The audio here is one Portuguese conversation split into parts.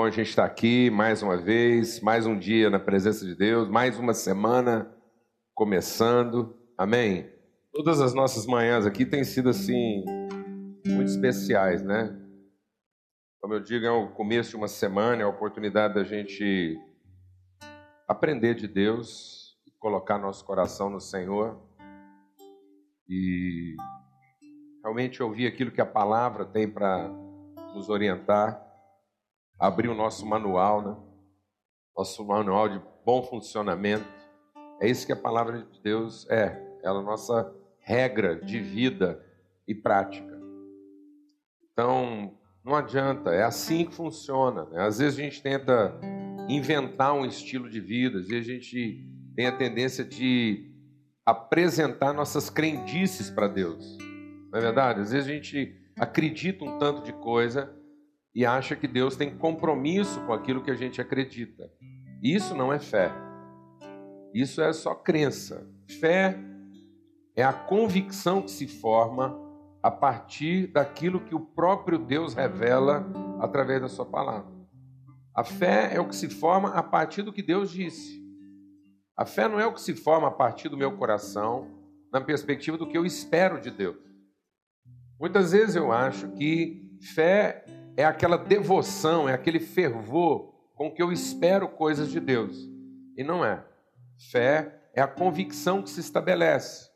Bom a gente estar aqui mais uma vez, mais um dia na presença de Deus, mais uma semana começando. Amém? Todas as nossas manhãs aqui têm sido assim muito especiais, né? Como eu digo, é o começo de uma semana, é a oportunidade da gente aprender de Deus, colocar nosso coração no Senhor e realmente ouvir aquilo que a palavra tem para nos orientar, abrir o nosso manual, né? Nosso manual de bom funcionamento. É isso que a palavra de Deus é. Ela é a nossa regra de vida e prática. Então, não adianta, é assim que funciona. Né? Às vezes a gente tenta inventar um estilo de vida, às vezes a gente tem a tendência de apresentar nossas crendices para Deus. Não é verdade? Às vezes a gente acredita um tanto de coisa e acha que Deus tem compromisso com aquilo que a gente acredita. Isso não é fé. Isso é só crença. Fé é a convicção que se forma a partir daquilo que o próprio Deus revela através da sua palavra. A fé é o que se forma a partir do que Deus disse. A fé não é o que se forma a partir do meu coração, na perspectiva do que eu espero de Deus. Muitas vezes eu acho que fé é aquela devoção, é aquele fervor com que eu espero coisas de Deus. E não é. Fé é a convicção que se estabelece,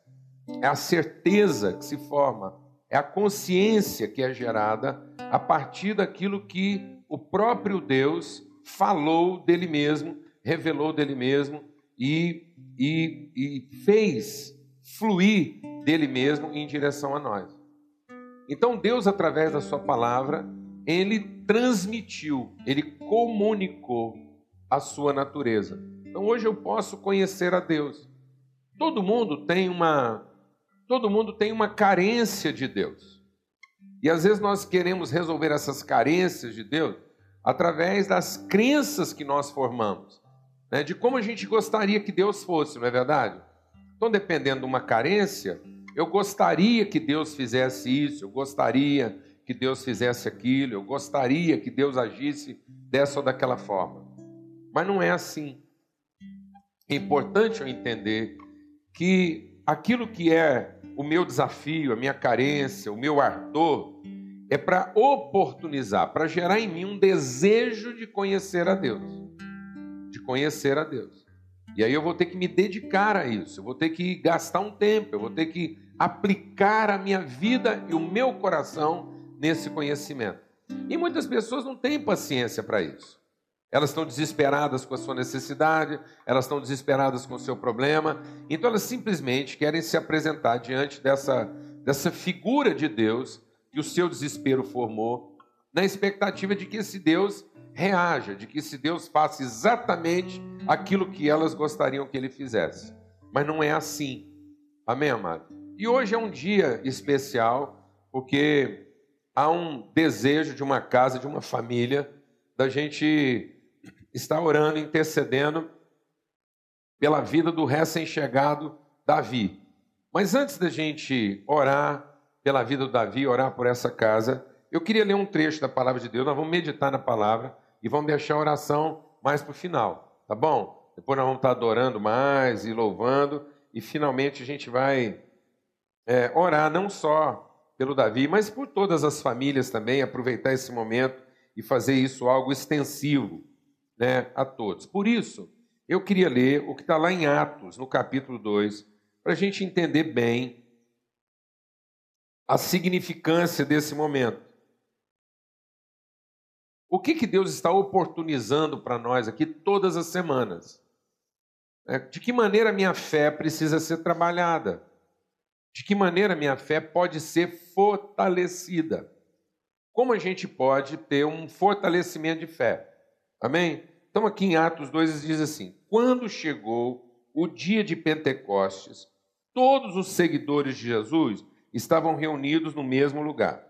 é a certeza que se forma, é a consciência que é gerada a partir daquilo que o próprio Deus falou dele mesmo, revelou dele mesmo e, e, e fez fluir dele mesmo em direção a nós. Então Deus, através da sua palavra, ele transmitiu, ele comunicou a sua natureza. Então hoje eu posso conhecer a Deus. Todo mundo tem uma todo mundo tem uma carência de Deus. E às vezes nós queremos resolver essas carências de Deus através das crenças que nós formamos, né? de como a gente gostaria que Deus fosse, não é verdade? Então, dependendo de uma carência, eu gostaria que Deus fizesse isso, eu gostaria que Deus fizesse aquilo, eu gostaria que Deus agisse dessa ou daquela forma. Mas não é assim. É importante eu entender que aquilo que é o meu desafio, a minha carência, o meu ardor, é para oportunizar, para gerar em mim um desejo de conhecer a Deus. De conhecer a Deus. E aí eu vou ter que me dedicar a isso, eu vou ter que gastar um tempo, eu vou ter que aplicar a minha vida e o meu coração nesse conhecimento. E muitas pessoas não têm paciência para isso. Elas estão desesperadas com a sua necessidade, elas estão desesperadas com o seu problema, então elas simplesmente querem se apresentar diante dessa, dessa figura de Deus que o seu desespero formou, na expectativa de que esse Deus reaja, de que esse Deus faça exatamente aquilo que elas gostariam que ele fizesse. Mas não é assim. Amém, amado? E hoje é um dia especial, porque há um desejo de uma casa, de uma família, da gente estar orando, intercedendo pela vida do recém-chegado Davi. Mas antes da gente orar pela vida do Davi, orar por essa casa, eu queria ler um trecho da palavra de Deus. Nós vamos meditar na palavra e vamos deixar a oração mais para o final, tá bom? Depois nós vamos estar adorando mais e louvando, e finalmente a gente vai é, orar não só pelo Davi, mas por todas as famílias também, aproveitar esse momento e fazer isso algo extensivo né, a todos. Por isso, eu queria ler o que está lá em Atos, no capítulo 2, para a gente entender bem a significância desse momento. O que, que Deus está oportunizando para nós aqui todas as semanas? É, de que maneira a minha fé precisa ser trabalhada? De que maneira minha fé pode ser fortalecida? Como a gente pode ter um fortalecimento de fé? Amém? Então, aqui em Atos 2 diz assim: Quando chegou o dia de Pentecostes, todos os seguidores de Jesus estavam reunidos no mesmo lugar.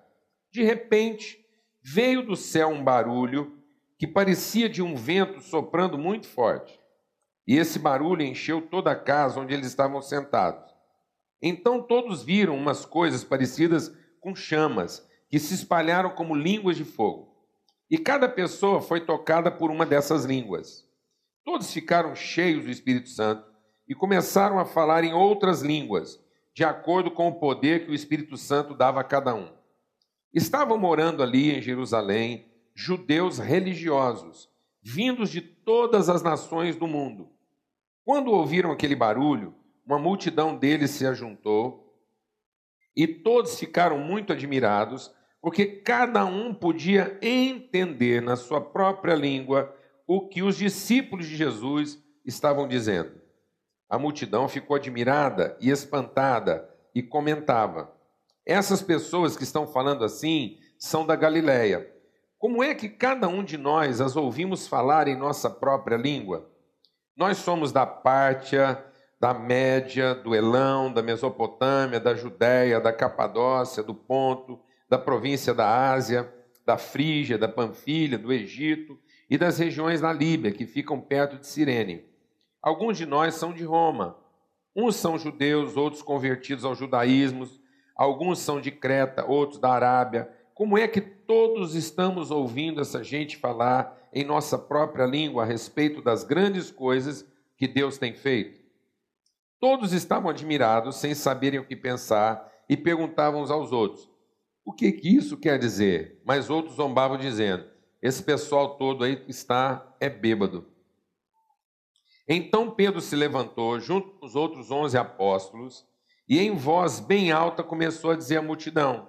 De repente, veio do céu um barulho que parecia de um vento soprando muito forte. E esse barulho encheu toda a casa onde eles estavam sentados. Então todos viram umas coisas parecidas com chamas, que se espalharam como línguas de fogo. E cada pessoa foi tocada por uma dessas línguas. Todos ficaram cheios do Espírito Santo e começaram a falar em outras línguas, de acordo com o poder que o Espírito Santo dava a cada um. Estavam morando ali em Jerusalém judeus religiosos, vindos de todas as nações do mundo. Quando ouviram aquele barulho, uma multidão deles se ajuntou e todos ficaram muito admirados, porque cada um podia entender na sua própria língua o que os discípulos de Jesus estavam dizendo. A multidão ficou admirada e espantada e comentava: Essas pessoas que estão falando assim são da Galileia. Como é que cada um de nós as ouvimos falar em nossa própria língua? Nós somos da Pártia, da Média, do Elão, da Mesopotâmia, da Judéia, da Capadócia, do Ponto, da província da Ásia, da Frígia, da Panfilha, do Egito e das regiões da Líbia, que ficam perto de Cirene. Alguns de nós são de Roma. Uns são judeus, outros convertidos ao judaísmo, alguns são de Creta, outros da Arábia. Como é que todos estamos ouvindo essa gente falar em nossa própria língua a respeito das grandes coisas que Deus tem feito? Todos estavam admirados, sem saberem o que pensar, e perguntavam uns aos outros: O que, que isso quer dizer? Mas outros zombavam, dizendo: Esse pessoal todo aí está é bêbado. Então Pedro se levantou, junto com os outros onze apóstolos, e em voz bem alta começou a dizer à multidão: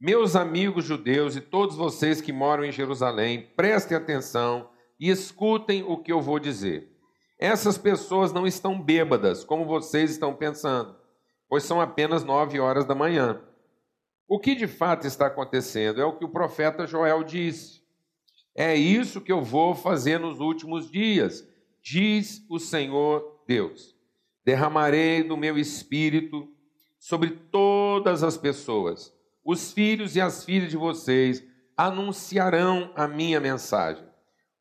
Meus amigos judeus e todos vocês que moram em Jerusalém, prestem atenção e escutem o que eu vou dizer. Essas pessoas não estão bêbadas, como vocês estão pensando, pois são apenas nove horas da manhã. O que de fato está acontecendo é o que o profeta Joel disse. É isso que eu vou fazer nos últimos dias diz o Senhor Deus: derramarei do meu espírito sobre todas as pessoas. Os filhos e as filhas de vocês anunciarão a minha mensagem.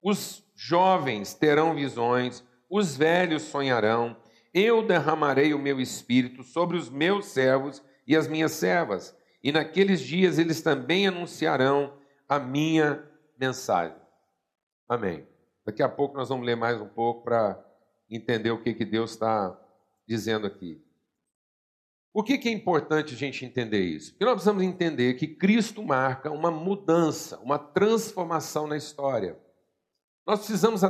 Os jovens terão visões, os velhos sonharão. Eu derramarei o meu espírito sobre os meus servos e as minhas servas, e naqueles dias eles também anunciarão a minha mensagem. Amém. Daqui a pouco nós vamos ler mais um pouco para entender o que, que Deus está dizendo aqui. Por que, que é importante a gente entender isso? Porque nós precisamos entender que Cristo marca uma mudança, uma transformação na história. Nós precisamos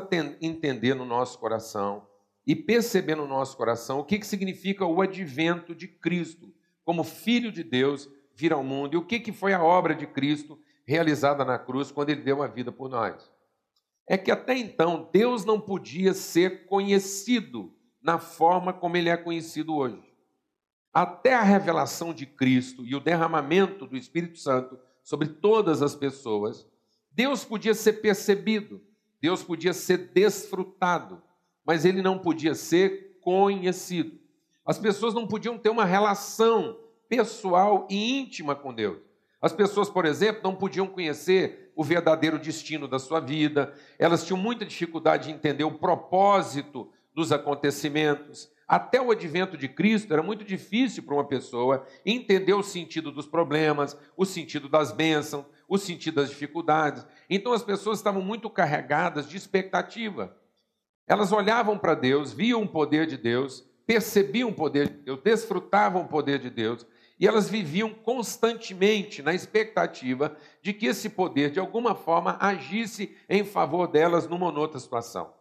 entender no nosso coração e perceber no nosso coração o que, que significa o advento de Cristo. Como Filho de Deus vir ao mundo. E o que, que foi a obra de Cristo realizada na cruz quando ele deu a vida por nós? É que até então Deus não podia ser conhecido na forma como ele é conhecido hoje. Até a revelação de Cristo e o derramamento do Espírito Santo sobre todas as pessoas, Deus podia ser percebido, Deus podia ser desfrutado, mas ele não podia ser conhecido. As pessoas não podiam ter uma relação pessoal e íntima com Deus. As pessoas, por exemplo, não podiam conhecer o verdadeiro destino da sua vida, elas tinham muita dificuldade de entender o propósito dos acontecimentos. Até o advento de Cristo era muito difícil para uma pessoa entender o sentido dos problemas, o sentido das bênçãos, o sentido das dificuldades. Então as pessoas estavam muito carregadas de expectativa. Elas olhavam para Deus, viam o poder de Deus, percebiam o poder de Deus, desfrutavam o poder de Deus, e elas viviam constantemente na expectativa de que esse poder, de alguma forma, agisse em favor delas numa ou outra situação.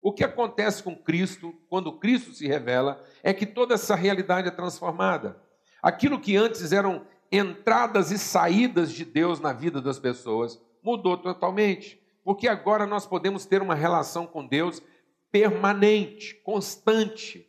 O que acontece com Cristo, quando Cristo se revela, é que toda essa realidade é transformada. Aquilo que antes eram entradas e saídas de Deus na vida das pessoas mudou totalmente, porque agora nós podemos ter uma relação com Deus permanente, constante.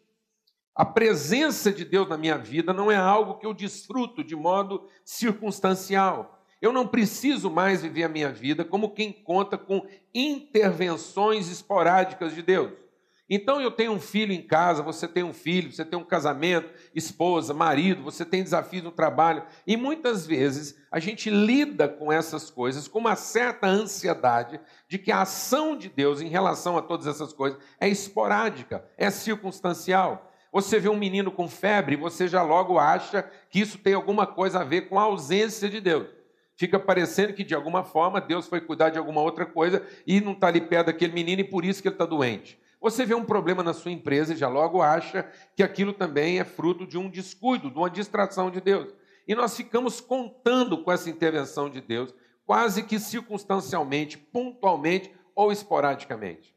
A presença de Deus na minha vida não é algo que eu desfruto de modo circunstancial. Eu não preciso mais viver a minha vida como quem conta com intervenções esporádicas de Deus. Então eu tenho um filho em casa, você tem um filho, você tem um casamento, esposa, marido, você tem desafios no trabalho, e muitas vezes a gente lida com essas coisas com uma certa ansiedade de que a ação de Deus em relação a todas essas coisas é esporádica, é circunstancial. Você vê um menino com febre, você já logo acha que isso tem alguma coisa a ver com a ausência de Deus. Fica parecendo que de alguma forma Deus foi cuidar de alguma outra coisa e não está ali perto daquele menino e por isso que ele está doente. Você vê um problema na sua empresa e já logo acha que aquilo também é fruto de um descuido, de uma distração de Deus. E nós ficamos contando com essa intervenção de Deus, quase que circunstancialmente, pontualmente ou esporadicamente.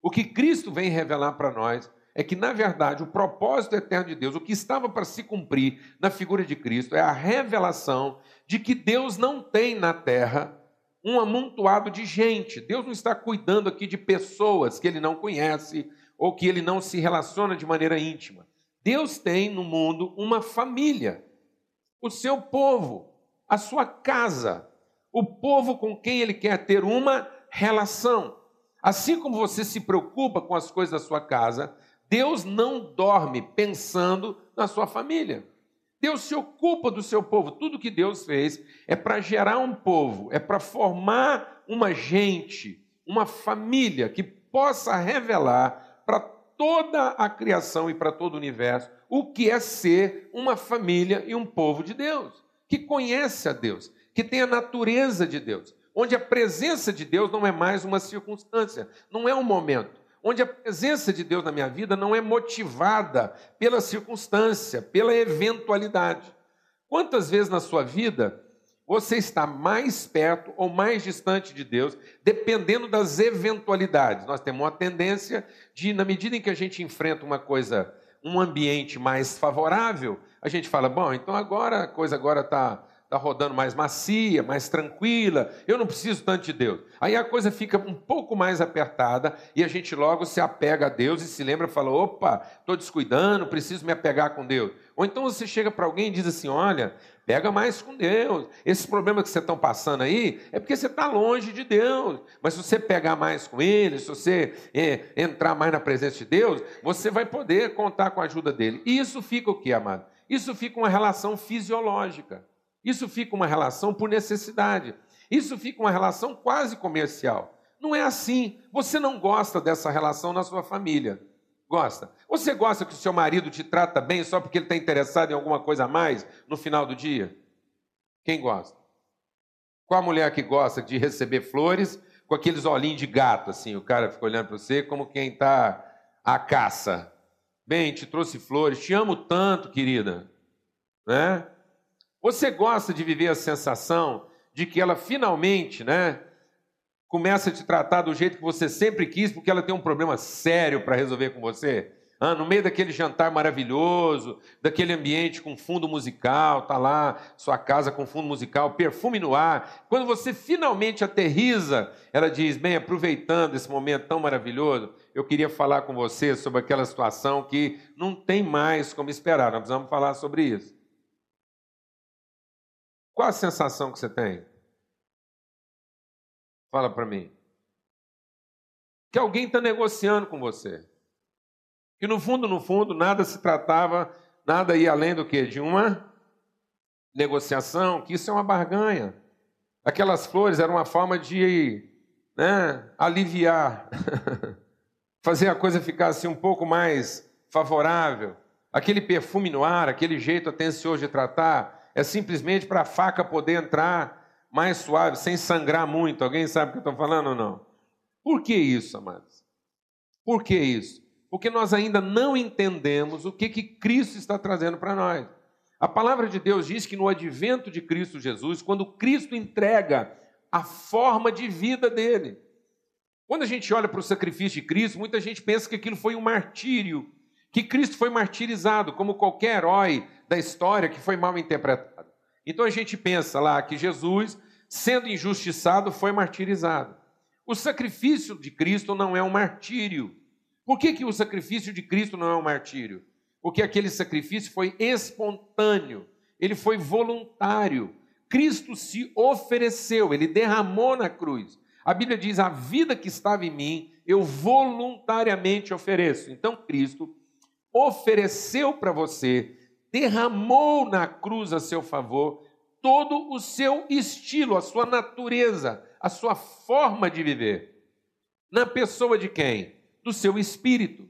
O que Cristo vem revelar para nós é que, na verdade, o propósito eterno de Deus, o que estava para se cumprir na figura de Cristo, é a revelação de que Deus não tem na terra um amontoado de gente. Deus não está cuidando aqui de pessoas que ele não conhece ou que ele não se relaciona de maneira íntima. Deus tem no mundo uma família, o seu povo, a sua casa, o povo com quem ele quer ter uma relação. Assim como você se preocupa com as coisas da sua casa, Deus não dorme pensando na sua família. Deus se ocupa do seu povo. Tudo que Deus fez é para gerar um povo, é para formar uma gente, uma família que possa revelar para toda a criação e para todo o universo o que é ser uma família e um povo de Deus, que conhece a Deus, que tem a natureza de Deus, onde a presença de Deus não é mais uma circunstância, não é um momento, onde a presença de Deus na minha vida não é motivada pela circunstância, pela eventualidade. Quantas vezes na sua vida você está mais perto ou mais distante de Deus, dependendo das eventualidades? Nós temos uma tendência de, na medida em que a gente enfrenta uma coisa, um ambiente mais favorável, a gente fala, bom, então agora a coisa agora está está rodando mais macia, mais tranquila, eu não preciso tanto de Deus. Aí a coisa fica um pouco mais apertada e a gente logo se apega a Deus e se lembra e fala: opa, estou descuidando, preciso me apegar com Deus. Ou então você chega para alguém e diz assim: olha, pega mais com Deus. Esses problemas que você estão passando aí é porque você está longe de Deus. Mas se você pegar mais com Ele, se você é, entrar mais na presença de Deus, você vai poder contar com a ajuda dele. E isso fica o que, amado? Isso fica uma relação fisiológica. Isso fica uma relação por necessidade. Isso fica uma relação quase comercial. Não é assim. Você não gosta dessa relação na sua família. Gosta? Você gosta que o seu marido te trata bem só porque ele está interessado em alguma coisa a mais no final do dia? Quem gosta? Qual a mulher que gosta de receber flores com aqueles olhinhos de gato, assim? O cara fica olhando para você como quem está à caça. Bem, te trouxe flores, te amo tanto, querida. Né? Você gosta de viver a sensação de que ela finalmente, né, começa a te tratar do jeito que você sempre quis, porque ela tem um problema sério para resolver com você? Ah, no meio daquele jantar maravilhoso, daquele ambiente com fundo musical, tá lá sua casa com fundo musical, perfume no ar. Quando você finalmente aterriza, ela diz: Bem, aproveitando esse momento tão maravilhoso, eu queria falar com você sobre aquela situação que não tem mais como esperar. Nós precisamos falar sobre isso. Qual a sensação que você tem? Fala para mim. Que alguém está negociando com você. Que no fundo, no fundo, nada se tratava, nada ia além do que? De uma negociação, que isso é uma barganha. Aquelas flores eram uma forma de né, aliviar, fazer a coisa ficar assim um pouco mais favorável. Aquele perfume no ar, aquele jeito atencioso de tratar, é simplesmente para a faca poder entrar mais suave, sem sangrar muito. Alguém sabe o que eu estou falando ou não? Por que isso, amados? Por que isso? Porque nós ainda não entendemos o que, que Cristo está trazendo para nós. A palavra de Deus diz que no advento de Cristo Jesus, quando Cristo entrega a forma de vida dele. Quando a gente olha para o sacrifício de Cristo, muita gente pensa que aquilo foi um martírio, que Cristo foi martirizado, como qualquer herói da história que foi mal interpretado. Então a gente pensa lá que Jesus, sendo injustiçado, foi martirizado. O sacrifício de Cristo não é um martírio. Por que, que o sacrifício de Cristo não é um martírio? Porque aquele sacrifício foi espontâneo, ele foi voluntário. Cristo se ofereceu, ele derramou na cruz. A Bíblia diz: a vida que estava em mim, eu voluntariamente ofereço. Então, Cristo ofereceu para você derramou na cruz a seu favor todo o seu estilo, a sua natureza, a sua forma de viver. Na pessoa de quem? Do seu espírito.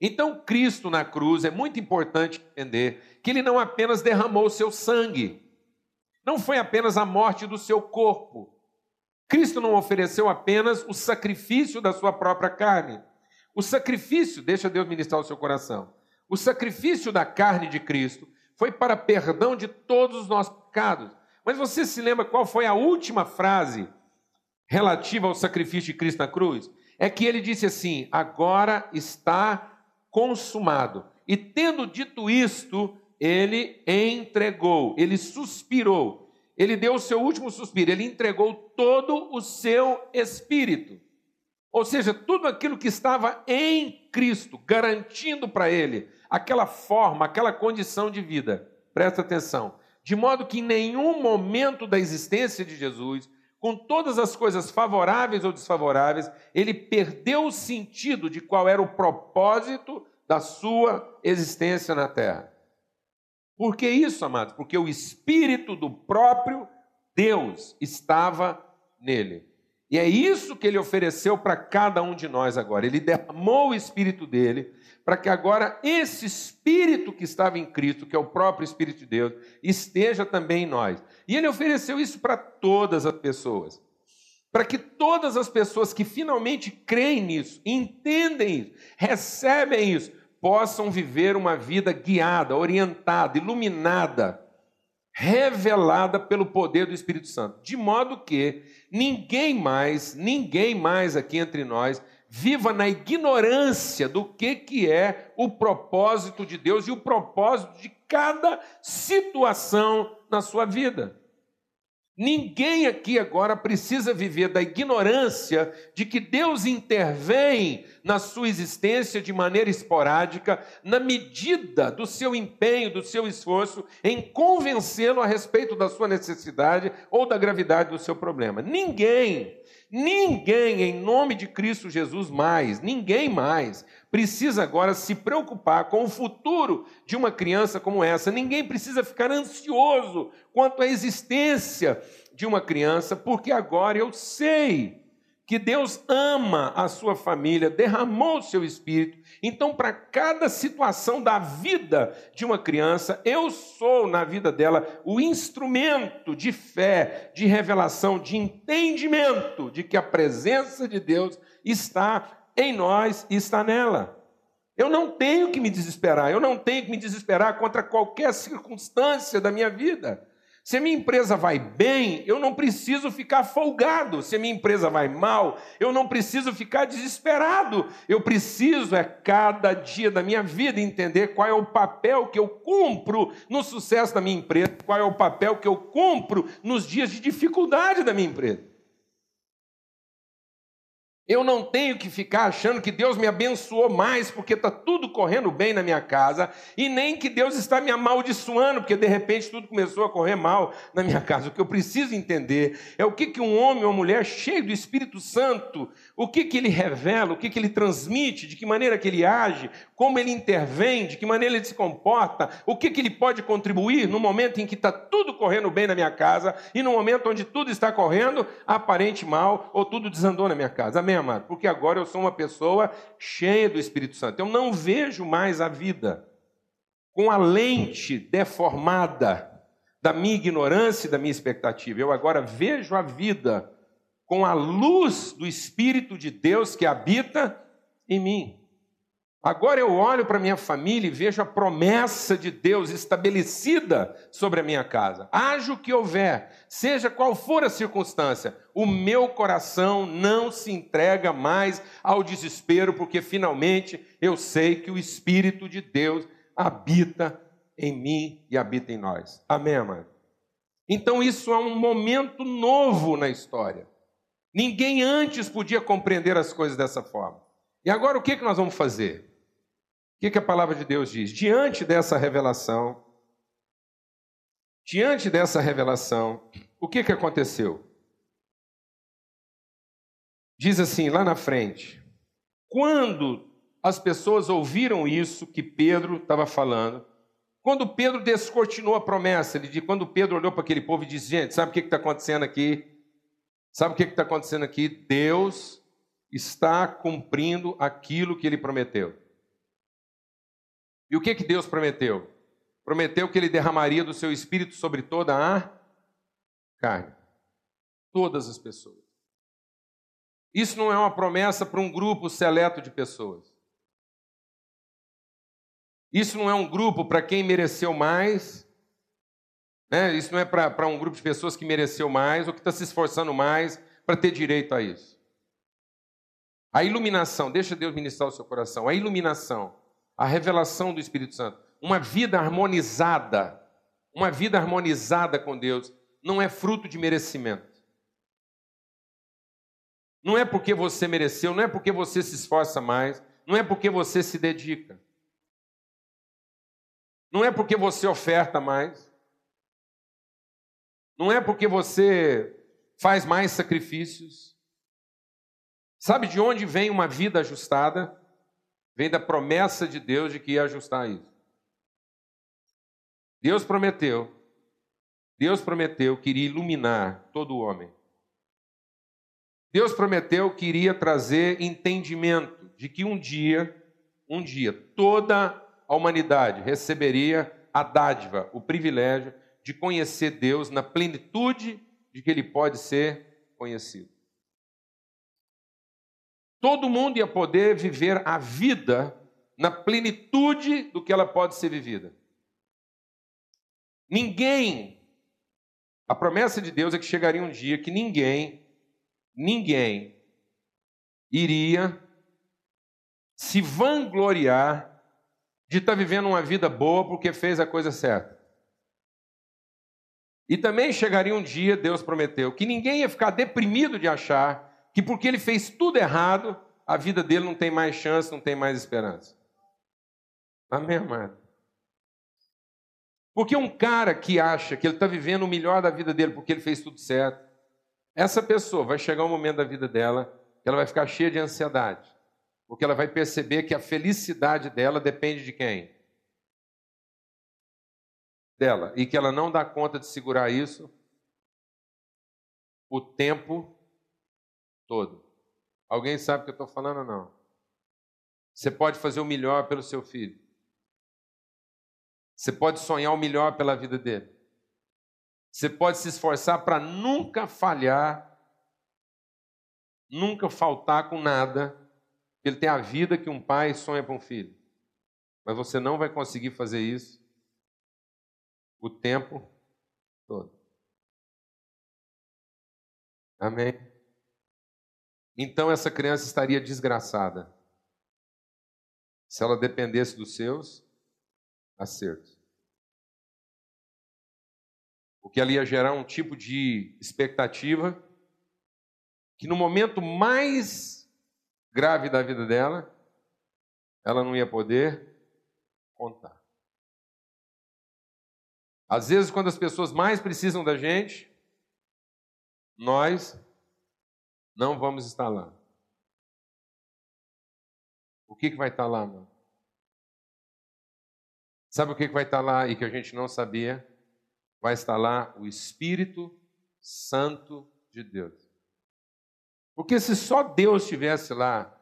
Então, Cristo na cruz, é muito importante entender que ele não apenas derramou o seu sangue, Não foi apenas a morte do seu corpo. Cristo não ofereceu apenas o sacrifício da sua própria carne. O sacrifício, deixa Deus ministrar o seu coração. O sacrifício da carne de Cristo foi para perdão de todos os nossos pecados. Mas você se lembra qual foi a última frase relativa ao sacrifício de Cristo na cruz? É que ele disse assim: agora está consumado. E tendo dito isto, ele entregou, ele suspirou, ele deu o seu último suspiro, ele entregou todo o seu espírito. Ou seja, tudo aquilo que estava em Cristo, garantindo para ele aquela forma, aquela condição de vida. Presta atenção. De modo que em nenhum momento da existência de Jesus, com todas as coisas favoráveis ou desfavoráveis, ele perdeu o sentido de qual era o propósito da sua existência na terra. Por que isso, amados? Porque o Espírito do próprio Deus estava nele. E é isso que ele ofereceu para cada um de nós agora. Ele derramou o Espírito dele, para que agora esse Espírito que estava em Cristo, que é o próprio Espírito de Deus, esteja também em nós. E ele ofereceu isso para todas as pessoas. Para que todas as pessoas que finalmente creem nisso, entendem isso, recebem isso, possam viver uma vida guiada, orientada, iluminada, revelada pelo poder do Espírito Santo, de modo que ninguém mais, ninguém mais aqui entre nós viva na ignorância do que que é o propósito de Deus e o propósito de cada situação na sua vida. Ninguém aqui agora precisa viver da ignorância de que Deus intervém na sua existência de maneira esporádica, na medida do seu empenho, do seu esforço em convencê-lo a respeito da sua necessidade ou da gravidade do seu problema. Ninguém, ninguém, em nome de Cristo Jesus, mais, ninguém mais precisa agora se preocupar com o futuro de uma criança como essa. Ninguém precisa ficar ansioso quanto à existência de uma criança, porque agora eu sei que Deus ama a sua família, derramou o seu espírito. Então, para cada situação da vida de uma criança, eu sou na vida dela o instrumento de fé, de revelação, de entendimento de que a presença de Deus está em nós e está nela. Eu não tenho que me desesperar, eu não tenho que me desesperar contra qualquer circunstância da minha vida. Se a minha empresa vai bem, eu não preciso ficar folgado. Se a minha empresa vai mal, eu não preciso ficar desesperado. Eu preciso, é cada dia da minha vida, entender qual é o papel que eu cumpro no sucesso da minha empresa, qual é o papel que eu cumpro nos dias de dificuldade da minha empresa. Eu não tenho que ficar achando que Deus me abençoou mais porque está tudo correndo bem na minha casa, e nem que Deus está me amaldiçoando porque de repente tudo começou a correr mal na minha casa. O que eu preciso entender é o que, que um homem ou uma mulher cheio do Espírito Santo, o que, que ele revela, o que, que ele transmite, de que maneira que ele age, como ele intervém, de que maneira ele se comporta, o que, que ele pode contribuir no momento em que está tudo correndo bem na minha casa e no momento onde tudo está correndo aparente mal ou tudo desandou na minha casa. Amém? amado? Porque agora eu sou uma pessoa cheia do Espírito Santo. Eu não vejo mais a vida com a lente deformada da minha ignorância e da minha expectativa. Eu agora vejo a vida com a luz do Espírito de Deus que habita em mim. Agora eu olho para minha família e vejo a promessa de Deus estabelecida sobre a minha casa. Haja o que houver, seja qual for a circunstância, o meu coração não se entrega mais ao desespero, porque finalmente eu sei que o Espírito de Deus habita em mim e habita em nós. Amém, amado? Então isso é um momento novo na história. Ninguém antes podia compreender as coisas dessa forma. E agora o que, que nós vamos fazer? O que, que a palavra de Deus diz? Diante dessa revelação, diante dessa revelação, o que, que aconteceu? Diz assim, lá na frente, quando as pessoas ouviram isso que Pedro estava falando, quando Pedro descortinou a promessa, ele disse, quando Pedro olhou para aquele povo e disse: Gente, sabe o que está acontecendo aqui? Sabe o que está acontecendo aqui? Deus está cumprindo aquilo que ele prometeu. E o que, que Deus prometeu? Prometeu que ele derramaria do seu espírito sobre toda a carne. Todas as pessoas. Isso não é uma promessa para um grupo seleto de pessoas. Isso não é um grupo para quem mereceu mais. Né? Isso não é para um grupo de pessoas que mereceu mais ou que está se esforçando mais para ter direito a isso. A iluminação, deixa Deus ministrar o seu coração. A iluminação, a revelação do Espírito Santo, uma vida harmonizada, uma vida harmonizada com Deus, não é fruto de merecimento. Não é porque você mereceu, não é porque você se esforça mais, não é porque você se dedica. Não é porque você oferta mais. Não é porque você faz mais sacrifícios. Sabe de onde vem uma vida ajustada? Vem da promessa de Deus de que ia ajustar isso. Deus prometeu, Deus prometeu que iria iluminar todo o homem. Deus prometeu que iria trazer entendimento de que um dia, um dia, toda a humanidade receberia a dádiva, o privilégio de conhecer Deus na plenitude de que ele pode ser conhecido. Todo mundo ia poder viver a vida na plenitude do que ela pode ser vivida. Ninguém, a promessa de Deus é que chegaria um dia que ninguém ninguém iria se vangloriar de estar vivendo uma vida boa porque fez a coisa certa. E também chegaria um dia, Deus prometeu, que ninguém ia ficar deprimido de achar que porque ele fez tudo errado, a vida dele não tem mais chance, não tem mais esperança. Amém, amado? Porque um cara que acha que ele está vivendo o melhor da vida dele porque ele fez tudo certo, essa pessoa vai chegar um momento da vida dela que ela vai ficar cheia de ansiedade, porque ela vai perceber que a felicidade dela depende de quem? Dela, e que ela não dá conta de segurar isso o tempo todo. Alguém sabe o que eu estou falando ou não? Você pode fazer o melhor pelo seu filho. Você pode sonhar o melhor pela vida dele. Você pode se esforçar para nunca falhar, nunca faltar com nada. Ele tem a vida que um pai sonha para um filho. Mas você não vai conseguir fazer isso o tempo todo. Amém? Então essa criança estaria desgraçada se ela dependesse dos seus acertos o que ali ia gerar um tipo de expectativa que no momento mais grave da vida dela, ela não ia poder contar. Às vezes, quando as pessoas mais precisam da gente, nós não vamos estar lá. O que, que vai estar lá, mano? Sabe o que, que vai estar lá e que a gente não sabia? vai estar lá o Espírito Santo de Deus. Porque se só Deus estivesse lá,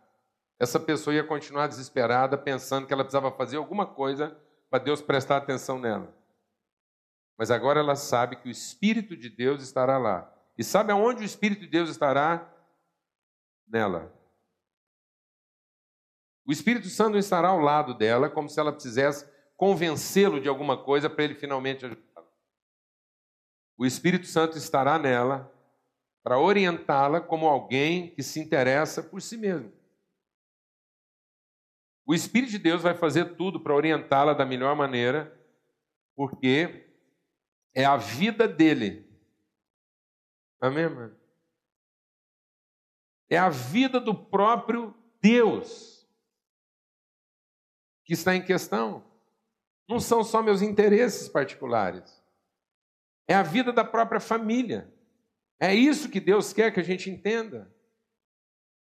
essa pessoa ia continuar desesperada, pensando que ela precisava fazer alguma coisa para Deus prestar atenção nela. Mas agora ela sabe que o Espírito de Deus estará lá. E sabe aonde o Espírito de Deus estará? Nela. O Espírito Santo estará ao lado dela, como se ela precisasse convencê-lo de alguma coisa para ele finalmente ajudar o Espírito Santo estará nela para orientá-la como alguém que se interessa por si mesmo. O Espírito de Deus vai fazer tudo para orientá-la da melhor maneira, porque é a vida dele. Amém, irmão? É a vida do próprio Deus que está em questão. Não são só meus interesses particulares é a vida da própria família. É isso que Deus quer que a gente entenda.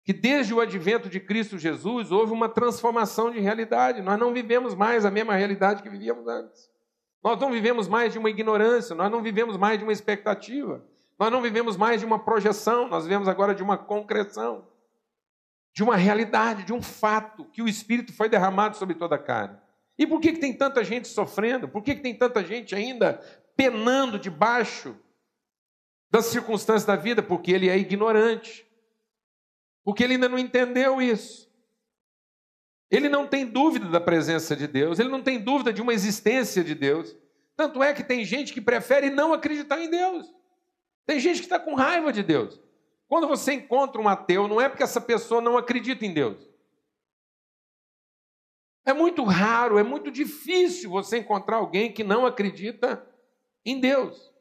Que desde o advento de Cristo Jesus houve uma transformação de realidade. Nós não vivemos mais a mesma realidade que vivíamos antes. Nós não vivemos mais de uma ignorância, nós não vivemos mais de uma expectativa, nós não vivemos mais de uma projeção, nós vivemos agora de uma concreção, de uma realidade, de um fato, que o Espírito foi derramado sobre toda a carne. E por que, que tem tanta gente sofrendo? Por que, que tem tanta gente ainda penando debaixo das circunstâncias da vida, porque ele é ignorante. Porque ele ainda não entendeu isso. Ele não tem dúvida da presença de Deus, ele não tem dúvida de uma existência de Deus. Tanto é que tem gente que prefere não acreditar em Deus. Tem gente que está com raiva de Deus. Quando você encontra um ateu, não é porque essa pessoa não acredita em Deus. É muito raro, é muito difícil você encontrar alguém que não acredita em Deus.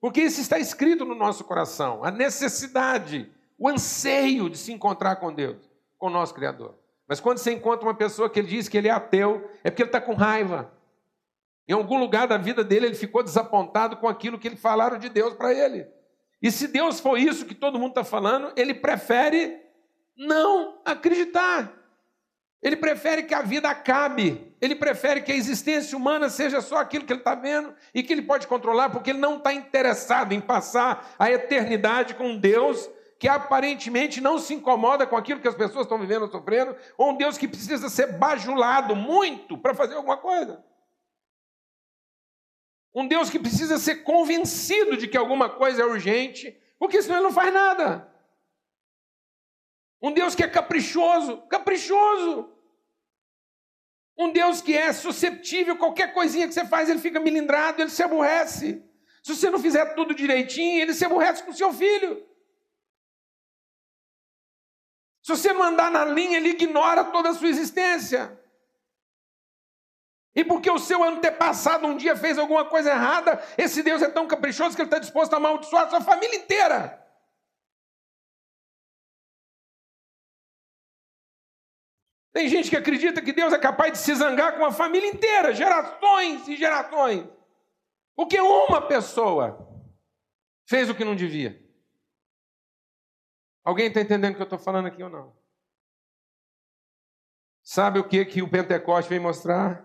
Porque isso está escrito no nosso coração, a necessidade, o anseio de se encontrar com Deus, com o nosso Criador. Mas quando você encontra uma pessoa que ele diz que ele é ateu, é porque ele está com raiva. Em algum lugar da vida dele ele ficou desapontado com aquilo que ele falaram de Deus para ele. E se Deus for isso que todo mundo está falando, ele prefere não acreditar. Ele prefere que a vida acabe. Ele prefere que a existência humana seja só aquilo que ele está vendo e que ele pode controlar, porque ele não está interessado em passar a eternidade com Deus que aparentemente não se incomoda com aquilo que as pessoas estão vivendo sofrendo, ou um Deus que precisa ser bajulado muito para fazer alguma coisa. Um Deus que precisa ser convencido de que alguma coisa é urgente, porque senão ele não faz nada. Um Deus que é caprichoso, caprichoso. Um Deus que é susceptível, qualquer coisinha que você faz, ele fica milindrado, ele se aborrece. Se você não fizer tudo direitinho, ele se aborrece com seu filho. Se você não andar na linha, ele ignora toda a sua existência. E porque o seu antepassado um dia fez alguma coisa errada, esse Deus é tão caprichoso que ele está disposto a amaldiçoar a sua família inteira. Tem gente que acredita que Deus é capaz de se zangar com a família inteira, gerações e gerações. Porque uma pessoa fez o que não devia. Alguém está entendendo o que eu estou falando aqui ou não? Sabe o que, que o Pentecoste vem mostrar?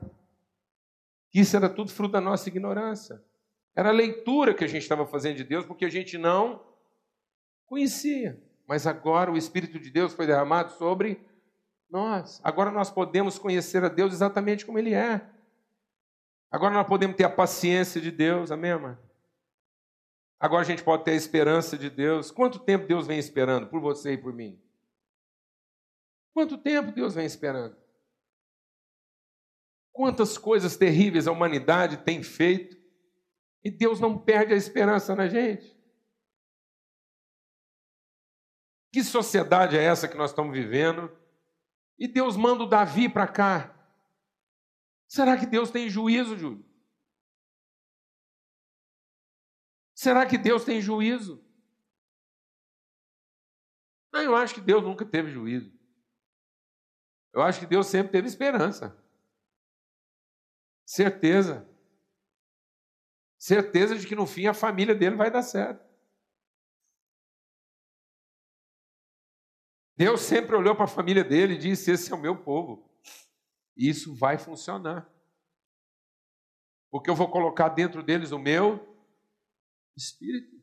Isso era tudo fruto da nossa ignorância. Era a leitura que a gente estava fazendo de Deus, porque a gente não conhecia. Mas agora o Espírito de Deus foi derramado sobre nós. Agora nós podemos conhecer a Deus exatamente como Ele é. Agora nós podemos ter a paciência de Deus, amém, irmã? Agora a gente pode ter a esperança de Deus. Quanto tempo Deus vem esperando por você e por mim? Quanto tempo Deus vem esperando? Quantas coisas terríveis a humanidade tem feito e Deus não perde a esperança na gente? Que sociedade é essa que nós estamos vivendo? E Deus manda o Davi para cá. Será que Deus tem juízo, Júlio? Será que Deus tem juízo? Não, eu acho que Deus nunca teve juízo. Eu acho que Deus sempre teve esperança. Certeza. Certeza de que no fim a família dele vai dar certo. Deus sempre olhou para a família dele e disse: Esse é o meu povo. Isso vai funcionar. Porque eu vou colocar dentro deles o meu Espírito.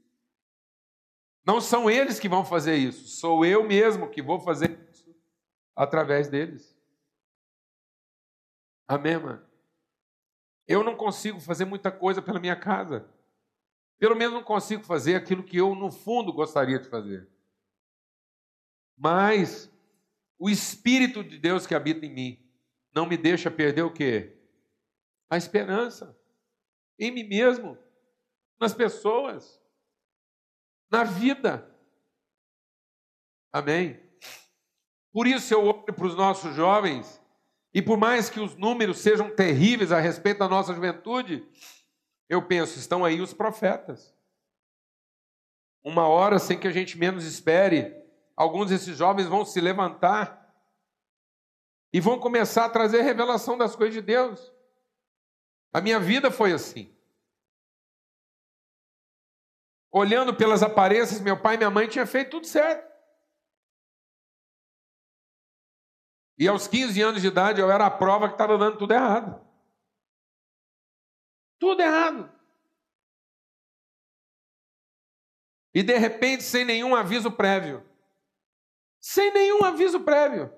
Não são eles que vão fazer isso, sou eu mesmo que vou fazer isso através deles. Amém, mano? Eu não consigo fazer muita coisa pela minha casa. Pelo menos não consigo fazer aquilo que eu, no fundo, gostaria de fazer. Mas o Espírito de Deus que habita em mim não me deixa perder o quê? A esperança em mim mesmo nas pessoas, na vida. Amém? Por isso eu olho para os nossos jovens, e por mais que os números sejam terríveis a respeito da nossa juventude, eu penso, estão aí os profetas. Uma hora sem que a gente menos espere, alguns desses jovens vão se levantar e vão começar a trazer revelação das coisas de Deus. A minha vida foi assim. Olhando pelas aparências, meu pai e minha mãe tinham feito tudo certo. E aos 15 anos de idade eu era a prova que estava dando tudo errado. Tudo errado. E de repente, sem nenhum aviso prévio. Sem nenhum aviso prévio.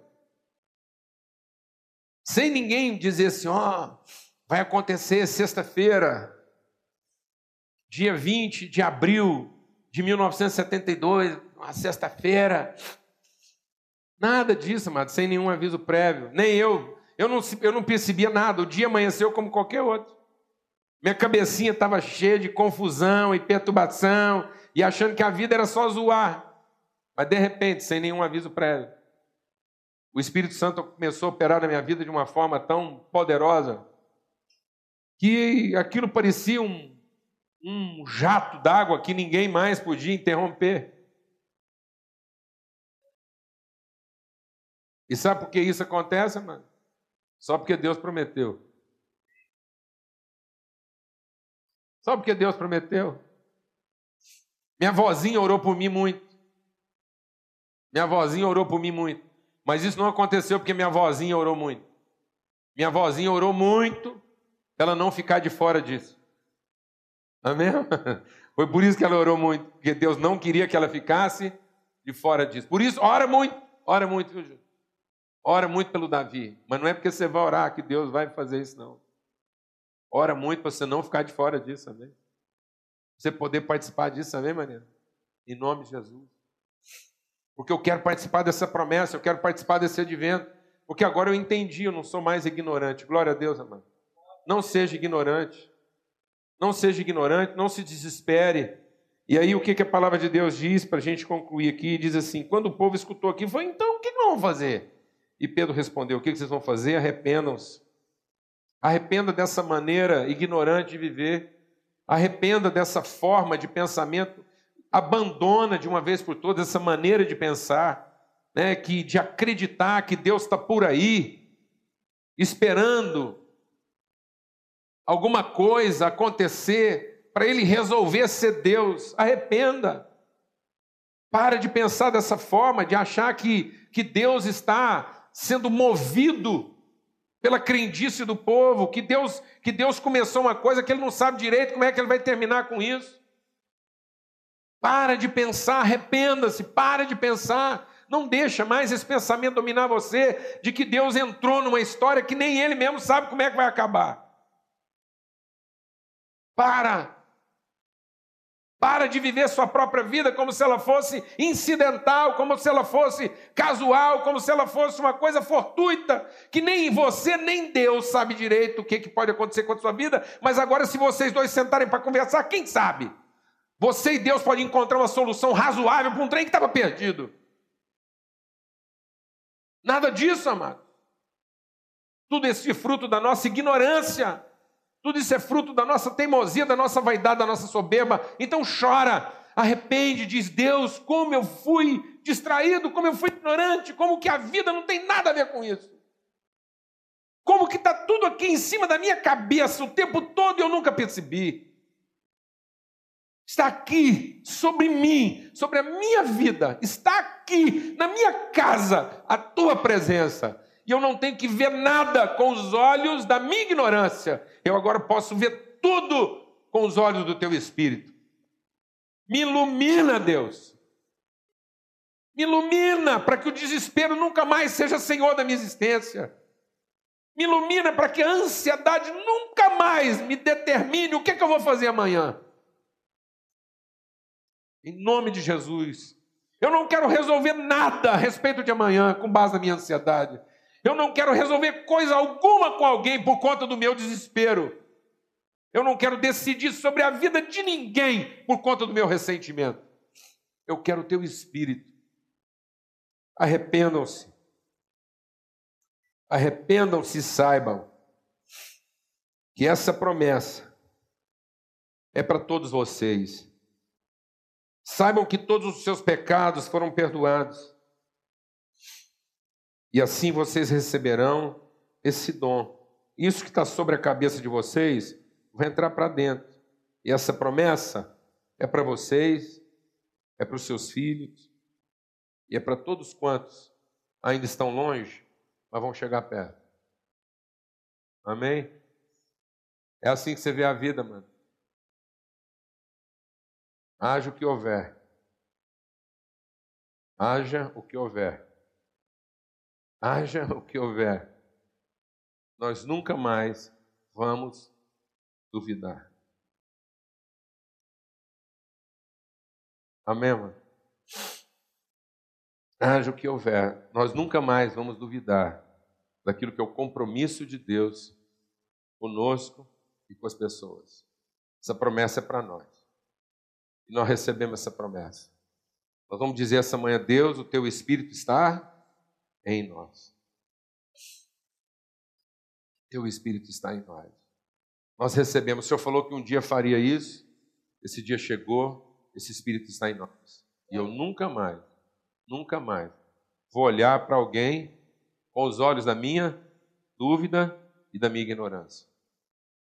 Sem ninguém dizer assim: ó, oh, vai acontecer sexta-feira, dia 20 de abril de 1972, uma sexta-feira. Nada disso, amado, sem nenhum aviso prévio. Nem eu. Eu não, eu não percebia nada. O dia amanheceu como qualquer outro. Minha cabecinha estava cheia de confusão e perturbação e achando que a vida era só zoar. Mas de repente, sem nenhum aviso prévio, o Espírito Santo começou a operar na minha vida de uma forma tão poderosa que aquilo parecia um, um jato d'água que ninguém mais podia interromper. E sabe por que isso acontece, mano? Só porque Deus prometeu. Só porque Deus prometeu. Minha vozinha orou por mim muito. Minha vozinha orou por mim muito. Mas isso não aconteceu porque minha vozinha orou muito. Minha vozinha orou muito para ela não ficar de fora disso. Amém? Foi por isso que ela orou muito, porque Deus não queria que ela ficasse de fora disso. Por isso, ora muito, ora muito, viu, Ora muito pelo Davi. Mas não é porque você vai orar que Deus vai fazer isso, não. Ora muito para você não ficar de fora disso, amém? Você poder participar disso, amém, Maria? Em nome de Jesus porque eu quero participar dessa promessa, eu quero participar desse advento, porque agora eu entendi, eu não sou mais ignorante. Glória a Deus, amado. Não seja ignorante. Não seja ignorante, não se desespere. E aí o que, que a palavra de Deus diz para a gente concluir aqui? Diz assim: quando o povo escutou aqui, foi então o que nós vamos fazer? E Pedro respondeu: o que, que vocês vão fazer? Arrependam-se. Arrependa dessa maneira ignorante de viver. Arrependa dessa forma de pensamento abandona de uma vez por todas essa maneira de pensar, né, que de acreditar que Deus está por aí, esperando alguma coisa acontecer para Ele resolver ser Deus. Arrependa. Para de pensar dessa forma, de achar que, que Deus está sendo movido pela crendice do povo, que Deus, que Deus começou uma coisa que ele não sabe direito como é que ele vai terminar com isso. Para de pensar, arrependa-se, para de pensar. Não deixa mais esse pensamento dominar você de que Deus entrou numa história que nem ele mesmo sabe como é que vai acabar. Para. Para de viver sua própria vida como se ela fosse incidental, como se ela fosse casual, como se ela fosse uma coisa fortuita, que nem você nem Deus sabe direito o que, que pode acontecer com a sua vida, mas agora, se vocês dois sentarem para conversar, quem sabe? Você e Deus podem encontrar uma solução razoável para um trem que estava perdido. Nada disso, amado. Tudo é fruto da nossa ignorância. Tudo isso é fruto da nossa teimosia, da nossa vaidade, da nossa soberba. Então chora, arrepende, diz Deus, como eu fui distraído, como eu fui ignorante, como que a vida não tem nada a ver com isso. Como que está tudo aqui em cima da minha cabeça o tempo todo e eu nunca percebi está aqui sobre mim, sobre a minha vida, está aqui na minha casa a tua presença. E eu não tenho que ver nada com os olhos da minha ignorância. Eu agora posso ver tudo com os olhos do teu espírito. Me ilumina, Deus. Me ilumina para que o desespero nunca mais seja senhor da minha existência. Me ilumina para que a ansiedade nunca mais me determine o que, é que eu vou fazer amanhã. Em nome de Jesus. Eu não quero resolver nada a respeito de amanhã com base na minha ansiedade. Eu não quero resolver coisa alguma com alguém por conta do meu desespero. Eu não quero decidir sobre a vida de ninguém por conta do meu ressentimento. Eu quero o teu espírito. Arrependam-se. Arrependam-se e saibam que essa promessa é para todos vocês. Saibam que todos os seus pecados foram perdoados. E assim vocês receberão esse dom. Isso que está sobre a cabeça de vocês vai entrar para dentro. E essa promessa é para vocês, é para os seus filhos, e é para todos quantos ainda estão longe, mas vão chegar perto. Amém? É assim que você vê a vida, mano. Haja o que houver. Haja o que houver. Haja o que houver. Nós nunca mais vamos duvidar. Amém, mano? Haja o que houver, nós nunca mais vamos duvidar daquilo que é o compromisso de Deus conosco e com as pessoas. Essa promessa é para nós. E nós recebemos essa promessa. Nós vamos dizer essa manhã: Deus, o teu Espírito está em nós. Teu Espírito está em nós. Nós recebemos. O Senhor falou que um dia faria isso. Esse dia chegou. Esse Espírito está em nós. E eu nunca mais, nunca mais vou olhar para alguém com os olhos da minha dúvida e da minha ignorância.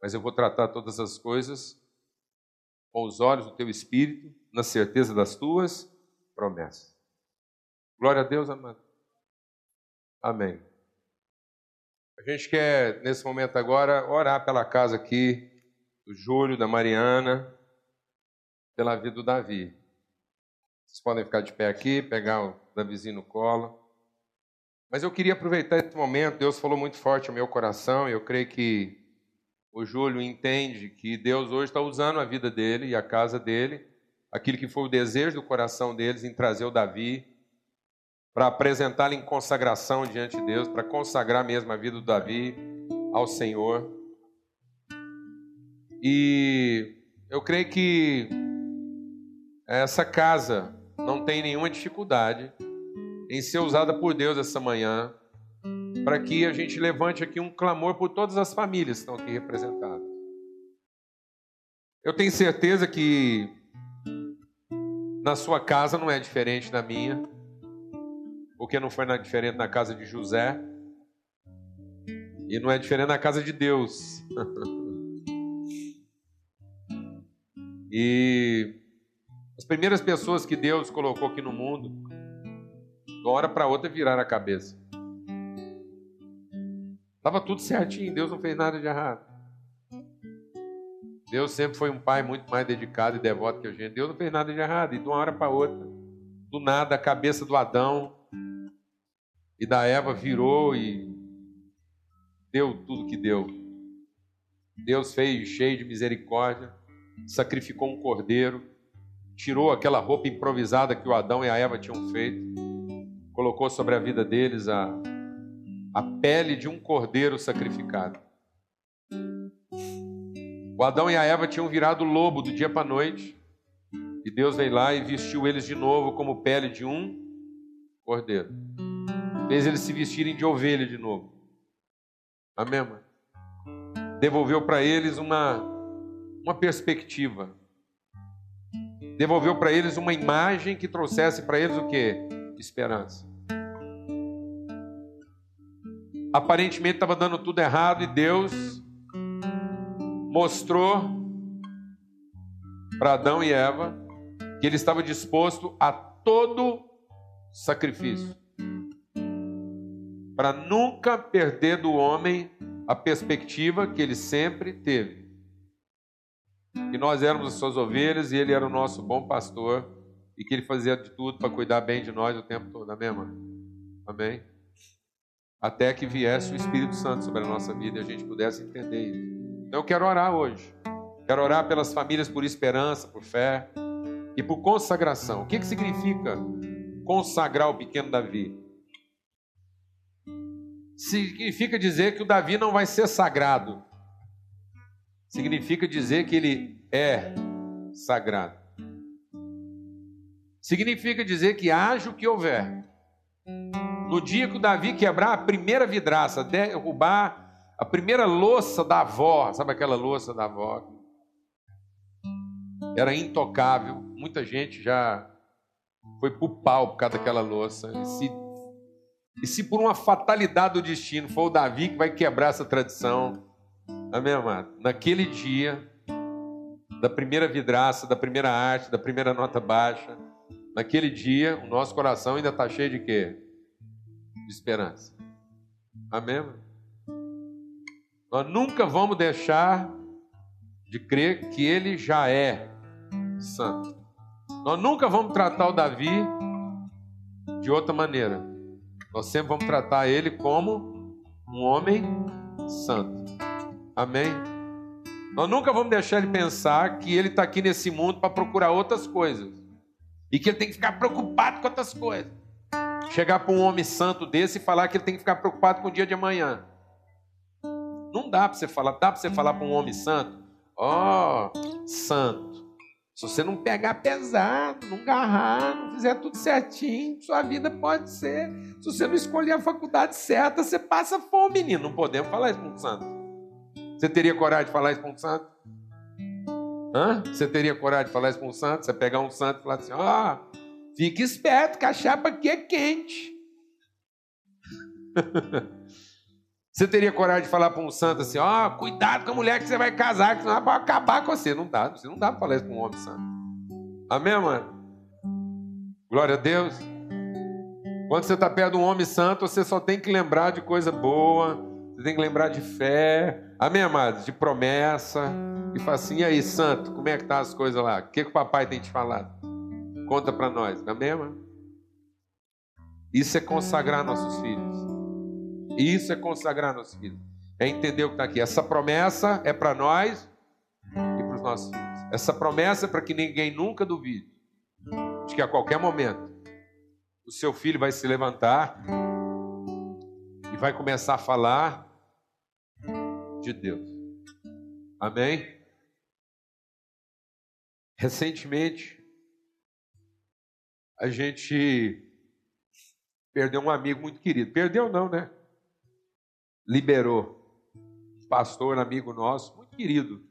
Mas eu vou tratar todas as coisas com os olhos do teu espírito, na certeza das tuas promessas. Glória a Deus, amado. Amém. A gente quer, nesse momento agora, orar pela casa aqui do Júlio, da Mariana, pela vida do Davi. Vocês podem ficar de pé aqui, pegar o Davizinho no colo. Mas eu queria aproveitar esse momento, Deus falou muito forte ao meu coração, e eu creio que o Júlio entende que Deus hoje está usando a vida dele e a casa dele, aquilo que foi o desejo do coração deles em trazer o Davi, para apresentá-lo em consagração diante de Deus, para consagrar mesmo a vida do Davi ao Senhor. E eu creio que essa casa não tem nenhuma dificuldade em ser usada por Deus essa manhã, para que a gente levante aqui um clamor por todas as famílias que estão aqui representadas. Eu tenho certeza que na sua casa não é diferente da minha, porque não foi diferente na casa de José, e não é diferente na casa de Deus. e as primeiras pessoas que Deus colocou aqui no mundo de uma hora para outra viraram a cabeça. Estava tudo certinho, Deus não fez nada de errado. Deus sempre foi um pai muito mais dedicado e devoto que a gente. Deus não fez nada de errado. E de uma hora para outra, do nada, a cabeça do Adão e da Eva virou e deu tudo que deu. Deus fez cheio de misericórdia, sacrificou um cordeiro, tirou aquela roupa improvisada que o Adão e a Eva tinham feito colocou sobre a vida deles a, a pele de um cordeiro sacrificado. O Adão e a Eva tinham virado lobo do dia para a noite, e Deus veio lá e vestiu eles de novo como pele de um cordeiro. Fez eles se vestirem de ovelha de novo. Amém, mãe? Devolveu para eles uma, uma perspectiva. Devolveu para eles uma imagem que trouxesse para eles o que? Esperança. Aparentemente estava dando tudo errado e Deus mostrou para Adão e Eva que ele estava disposto a todo sacrifício para nunca perder do homem a perspectiva que ele sempre teve. Que nós éramos as suas ovelhas e ele era o nosso bom pastor e que ele fazia de tudo para cuidar bem de nós o tempo todo. Amém, mano? Amém? até que viesse o Espírito Santo sobre a nossa vida e a gente pudesse entender isso. Então eu quero orar hoje. Quero orar pelas famílias por esperança, por fé e por consagração. O que, que significa consagrar o pequeno Davi? Significa dizer que o Davi não vai ser sagrado. Significa dizer que ele é sagrado. Significa dizer que haja o que houver no dia que o Davi quebrar a primeira vidraça, derrubar a primeira louça da avó, sabe aquela louça da avó? Era intocável. Muita gente já foi pro pau por causa daquela louça. E se, e se por uma fatalidade do destino for o Davi que vai quebrar essa tradição, amém, amado? Naquele dia, da primeira vidraça, da primeira arte, da primeira nota baixa, naquele dia, o nosso coração ainda está cheio de quê? de esperança. Amém? Nós nunca vamos deixar de crer que ele já é santo. Nós nunca vamos tratar o Davi de outra maneira. Nós sempre vamos tratar ele como um homem santo. Amém? Nós nunca vamos deixar ele pensar que ele está aqui nesse mundo para procurar outras coisas. E que ele tem que ficar preocupado com outras coisas. Chegar para um homem santo desse e falar que ele tem que ficar preocupado com o dia de amanhã. Não dá para você falar, dá para você falar para um homem santo, ó, oh, santo. Se você não pegar pesado, não agarrar, não fizer tudo certinho, sua vida pode ser. Se você não escolher a faculdade certa, você passa fome, menino. Não podemos falar isso para um santo. Você teria coragem de falar isso para um santo? Hã? Você teria coragem de falar isso para um santo? Você pegar um santo e falar assim: ó, oh, fique esperto, que a chapa aqui é quente. Você teria coragem de falar para um santo assim, ó, oh, cuidado com a mulher que você vai casar, que senão vai acabar com você. Não dá, você não dá para falar isso para um homem santo. Amém, mano? Glória a Deus. Quando você está perto de um homem santo, você só tem que lembrar de coisa boa, você tem que lembrar de fé, amém, amados? De promessa. E fala assim, e aí, santo, como é que tá as coisas lá? O que, que o papai tem te falado? Conta para nós, amém, mano? Isso é consagrar nossos filhos. E isso é consagrar nossos filhos. É entender o que está aqui. Essa promessa é para nós e para os nossos filhos. Essa promessa é para que ninguém nunca duvide de que a qualquer momento o seu filho vai se levantar e vai começar a falar de Deus. Amém? Recentemente, a gente perdeu um amigo muito querido. Perdeu, não, né? Liberou. Um pastor, amigo nosso, muito querido.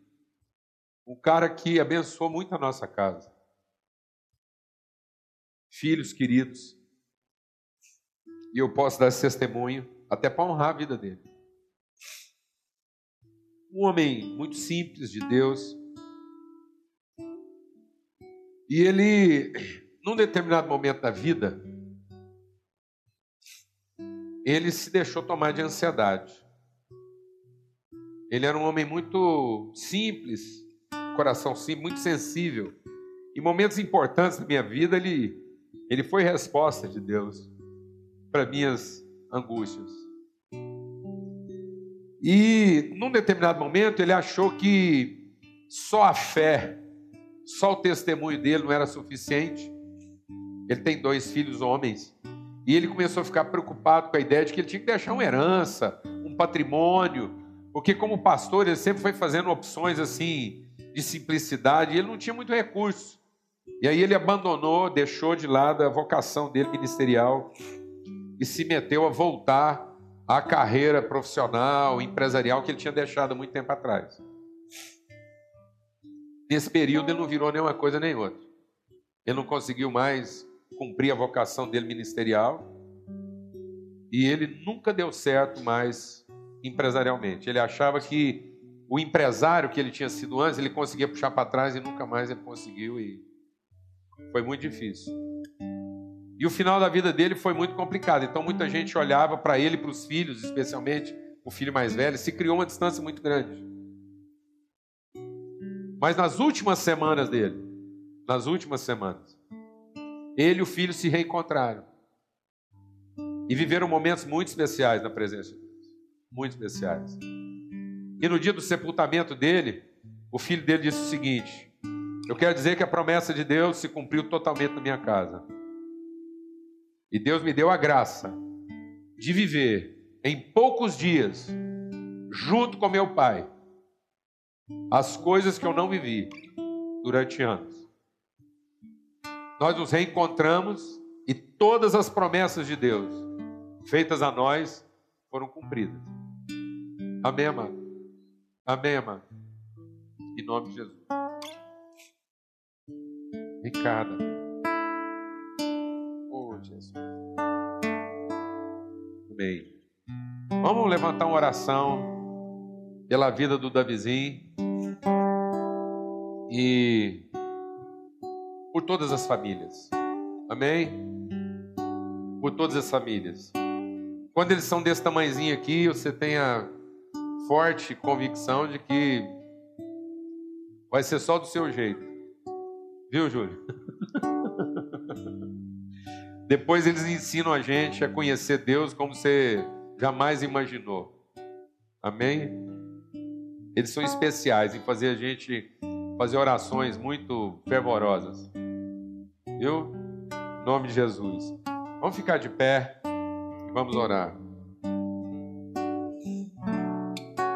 Um cara que abençoou muito a nossa casa. Filhos queridos. E eu posso dar esse testemunho, até para honrar a vida dele. Um homem muito simples de Deus. E ele, num determinado momento da vida, ele se deixou tomar de ansiedade. Ele era um homem muito simples, coração simples, muito sensível. Em momentos importantes da minha vida, ele, ele foi resposta de Deus para minhas angústias. E num determinado momento ele achou que só a fé, só o testemunho dele não era suficiente. Ele tem dois filhos homens e ele começou a ficar preocupado com a ideia de que ele tinha que deixar uma herança, um patrimônio, porque como pastor ele sempre foi fazendo opções assim de simplicidade e ele não tinha muito recurso. E aí ele abandonou, deixou de lado a vocação dele ministerial e se meteu a voltar à carreira profissional, empresarial que ele tinha deixado muito tempo atrás. Nesse período ele não virou nenhuma coisa nem outra. Ele não conseguiu mais cumprir a vocação dele ministerial. E ele nunca deu certo mais empresarialmente. Ele achava que o empresário que ele tinha sido antes, ele conseguia puxar para trás e nunca mais ele conseguiu e foi muito difícil. E o final da vida dele foi muito complicado. Então muita gente olhava para ele, para os filhos, especialmente o filho mais velho, se criou uma distância muito grande. Mas nas últimas semanas dele, nas últimas semanas, ele e o filho se reencontraram. E viveram momentos muito especiais na presença de Deus. Muito especiais. E no dia do sepultamento dele, o filho dele disse o seguinte: Eu quero dizer que a promessa de Deus se cumpriu totalmente na minha casa. E Deus me deu a graça de viver em poucos dias, junto com meu pai, as coisas que eu não vivi durante anos nós nos reencontramos e todas as promessas de Deus feitas a nós foram cumpridas. Amém, amado? Amém, amado? Em nome de Jesus. Ricardo. Oh, Jesus. Amém. Vamos levantar uma oração pela vida do Davizinho. E por todas as famílias. Amém? Por todas as famílias. Quando eles são desse tamanhozinho aqui, você tem a forte convicção de que vai ser só do seu jeito. Viu, Júlio? Depois eles ensinam a gente a conhecer Deus como você jamais imaginou. Amém? Eles são especiais em fazer a gente fazer orações muito fervorosas. Viu? Em nome de Jesus. Vamos ficar de pé e vamos orar.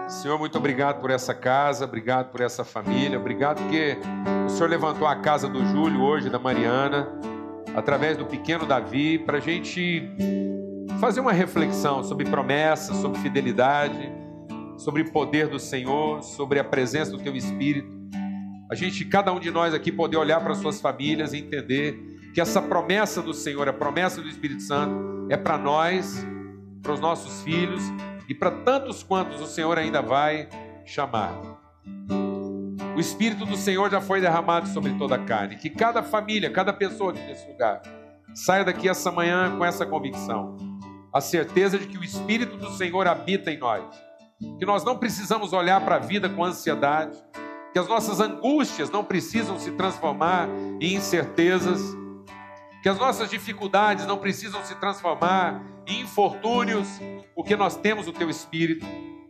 Senhor, muito obrigado por essa casa, obrigado por essa família, obrigado porque o Senhor levantou a casa do Júlio hoje, da Mariana, através do pequeno Davi, para a gente fazer uma reflexão sobre promessas, sobre fidelidade, sobre poder do Senhor, sobre a presença do Teu Espírito. A gente, cada um de nós aqui, poder olhar para suas famílias e entender que essa promessa do Senhor, a promessa do Espírito Santo, é para nós, para os nossos filhos e para tantos quantos o Senhor ainda vai chamar. O Espírito do Senhor já foi derramado sobre toda a carne. Que cada família, cada pessoa aqui nesse lugar saia daqui essa manhã com essa convicção, a certeza de que o Espírito do Senhor habita em nós, que nós não precisamos olhar para a vida com ansiedade, que as nossas angústias não precisam se transformar em incertezas, que as nossas dificuldades não precisam se transformar em infortúnios, porque nós temos o teu Espírito,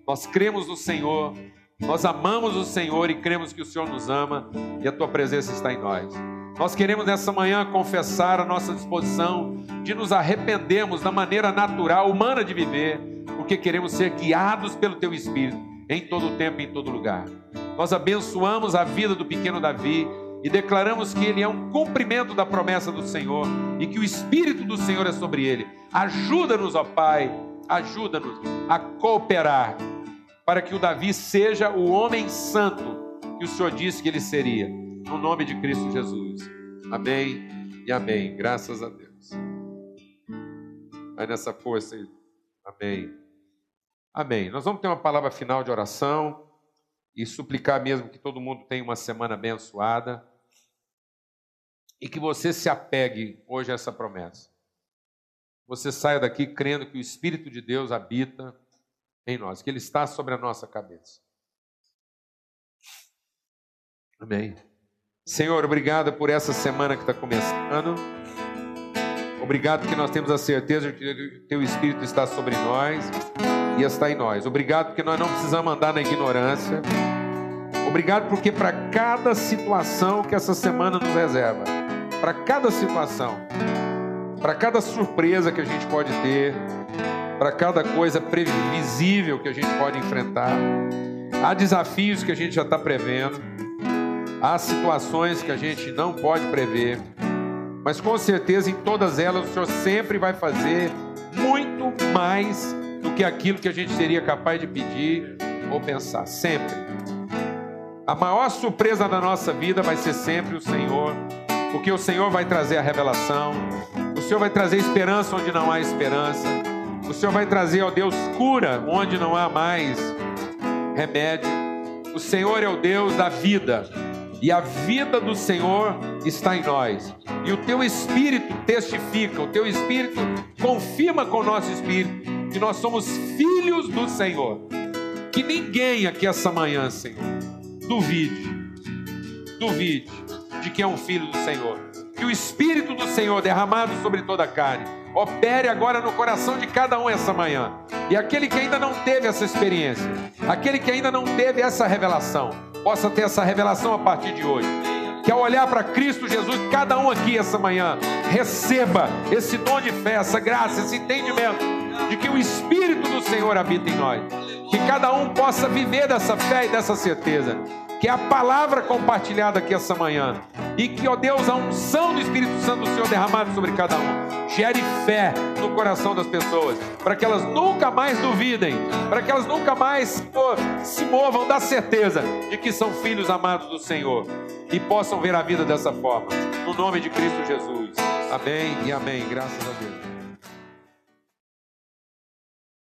nós cremos no Senhor, nós amamos o Senhor e cremos que o Senhor nos ama e a tua presença está em nós. Nós queremos nessa manhã confessar a nossa disposição de nos arrependermos da maneira natural, humana de viver, porque queremos ser guiados pelo teu Espírito em todo tempo e em todo lugar. Nós abençoamos a vida do pequeno Davi e declaramos que ele é um cumprimento da promessa do Senhor e que o Espírito do Senhor é sobre ele. Ajuda-nos, ó Pai, ajuda-nos a cooperar para que o Davi seja o homem santo que o Senhor disse que ele seria, no nome de Cristo Jesus. Amém e amém. Graças a Deus. Vai nessa força aí. Amém. Amém. Nós vamos ter uma palavra final de oração e suplicar mesmo que todo mundo tenha uma semana abençoada e que você se apegue hoje a essa promessa. Você saia daqui crendo que o Espírito de Deus habita em nós, que Ele está sobre a nossa cabeça. Amém. Senhor, obrigado por essa semana que está começando. Obrigado porque nós temos a certeza de que o Teu Espírito está sobre nós e está em nós. Obrigado porque nós não precisamos andar na ignorância. Obrigado porque para cada situação que essa semana nos reserva, para cada situação, para cada surpresa que a gente pode ter, para cada coisa previsível que a gente pode enfrentar, há desafios que a gente já está prevendo, há situações que a gente não pode prever, mas com certeza em todas elas o Senhor sempre vai fazer muito mais do que aquilo que a gente seria capaz de pedir ou pensar, sempre. A maior surpresa da nossa vida vai ser sempre o Senhor, porque o Senhor vai trazer a revelação, o Senhor vai trazer esperança onde não há esperança, o Senhor vai trazer, ó Deus, cura onde não há mais remédio. O Senhor é o Deus da vida, e a vida do Senhor está em nós. E o teu espírito testifica, o teu espírito confirma com o nosso espírito que nós somos filhos do Senhor. Que ninguém aqui essa manhã, Senhor, duvide, duvide de que é um filho do Senhor. Que o Espírito do Senhor derramado sobre toda a carne opere agora no coração de cada um essa manhã. E aquele que ainda não teve essa experiência, aquele que ainda não teve essa revelação, possa ter essa revelação a partir de hoje. Que ao olhar para Cristo Jesus, cada um aqui essa manhã receba esse dom de fé, essa graça, esse entendimento de que o Espírito do Senhor habita em nós. Que cada um possa viver dessa fé e dessa certeza que a palavra compartilhada aqui essa manhã. E que, ó Deus, a unção do Espírito Santo do Senhor derramado sobre cada um, gere fé no coração das pessoas, para que elas nunca mais duvidem, para que elas nunca mais se movam da certeza de que são filhos amados do Senhor e possam ver a vida dessa forma. No nome de Cristo Jesus. Amém e amém. Graças a Deus.